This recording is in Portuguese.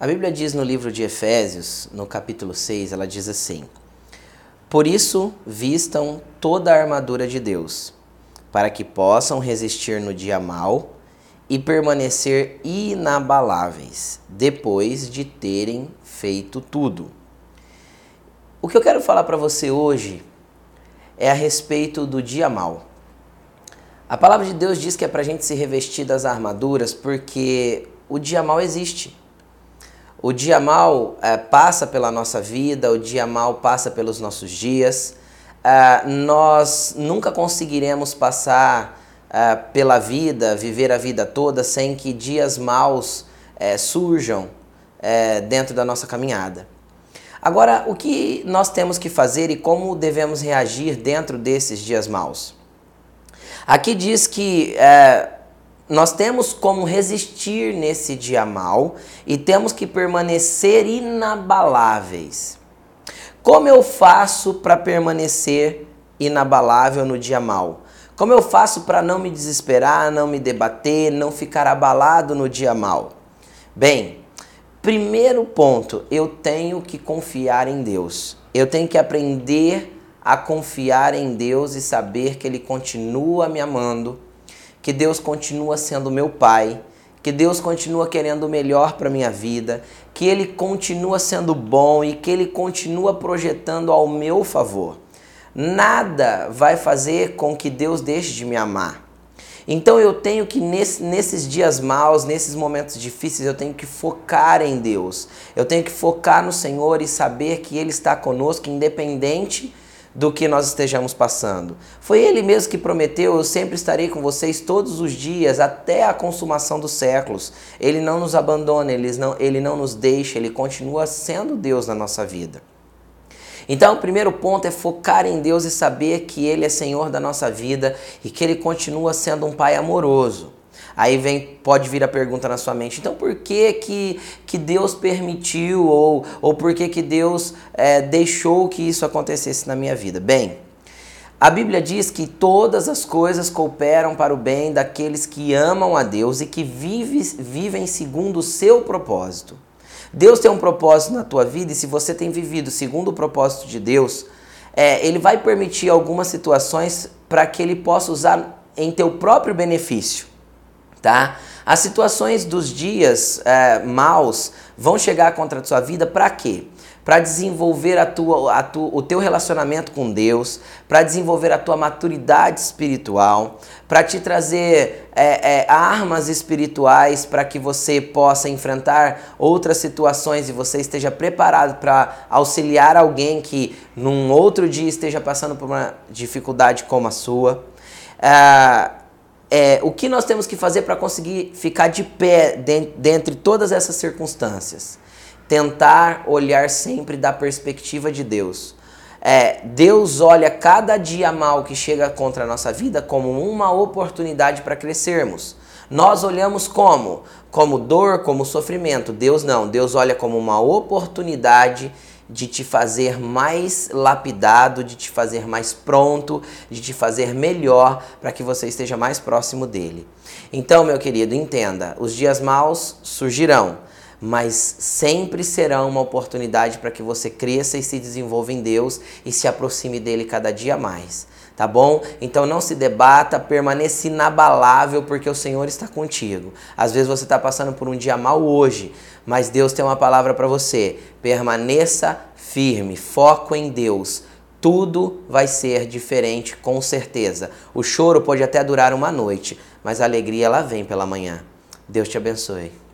A Bíblia diz no livro de Efésios, no capítulo 6, ela diz assim: Por isso, vistam toda a armadura de Deus, para que possam resistir no dia mau e permanecer inabaláveis depois de terem feito tudo. O que eu quero falar para você hoje é a respeito do dia mau. A palavra de Deus diz que é para a gente se revestir das armaduras porque o dia mau existe. O dia mal é, passa pela nossa vida, o dia mal passa pelos nossos dias. É, nós nunca conseguiremos passar é, pela vida, viver a vida toda, sem que dias maus surjam dentro da nossa caminhada. Agora, o que nós temos que fazer e como devemos reagir dentro desses dias maus? Aqui diz que nós temos como resistir nesse dia mal e temos que permanecer inabaláveis. Como eu faço para permanecer inabalável no dia mal? Como eu faço para não me desesperar, não me debater, não ficar abalado no dia mal? Bem, primeiro ponto, eu tenho que confiar em Deus. Eu tenho que aprender a confiar em Deus e saber que Ele continua me amando que Deus continua sendo meu pai, que Deus continua querendo o melhor para minha vida, que Ele continua sendo bom e que Ele continua projetando ao meu favor. Nada vai fazer com que Deus deixe de me amar. Então eu tenho que, nesse, nesses dias maus, nesses momentos difíceis, eu tenho que focar em Deus. Eu tenho que focar no Senhor e saber que Ele está conosco, independente do que nós estejamos passando. Foi Ele mesmo que prometeu: Eu sempre estarei com vocês todos os dias, até a consumação dos séculos. Ele não nos abandona, ele não, ele não nos deixa, Ele continua sendo Deus na nossa vida. Então, o primeiro ponto é focar em Deus e saber que Ele é Senhor da nossa vida e que Ele continua sendo um Pai amoroso. Aí vem, pode vir a pergunta na sua mente, então por que que, que Deus permitiu ou, ou por que que Deus é, deixou que isso acontecesse na minha vida? Bem, a Bíblia diz que todas as coisas cooperam para o bem daqueles que amam a Deus e que vive, vivem segundo o seu propósito. Deus tem um propósito na tua vida e se você tem vivido segundo o propósito de Deus, é, Ele vai permitir algumas situações para que Ele possa usar em teu próprio benefício tá? As situações dos dias é, maus vão chegar contra a sua vida para quê? Para desenvolver a tua, a tua, o teu relacionamento com Deus, para desenvolver a tua maturidade espiritual, para te trazer é, é, armas espirituais para que você possa enfrentar outras situações e você esteja preparado para auxiliar alguém que num outro dia esteja passando por uma dificuldade como a sua. É, é, o que nós temos que fazer para conseguir ficar de pé dentre todas essas circunstâncias? Tentar olhar sempre da perspectiva de Deus. É, Deus olha cada dia mal que chega contra a nossa vida como uma oportunidade para crescermos. Nós olhamos como? Como dor, como sofrimento. Deus não. Deus olha como uma oportunidade de te fazer mais lapidado, de te fazer mais pronto, de te fazer melhor para que você esteja mais próximo dele. Então, meu querido, entenda: os dias maus surgirão, mas sempre serão uma oportunidade para que você cresça e se desenvolva em Deus e se aproxime dele cada dia mais tá bom? Então não se debata, permaneça inabalável porque o Senhor está contigo. Às vezes você está passando por um dia mal hoje, mas Deus tem uma palavra para você. Permaneça firme, foco em Deus. Tudo vai ser diferente com certeza. O choro pode até durar uma noite, mas a alegria ela vem pela manhã. Deus te abençoe.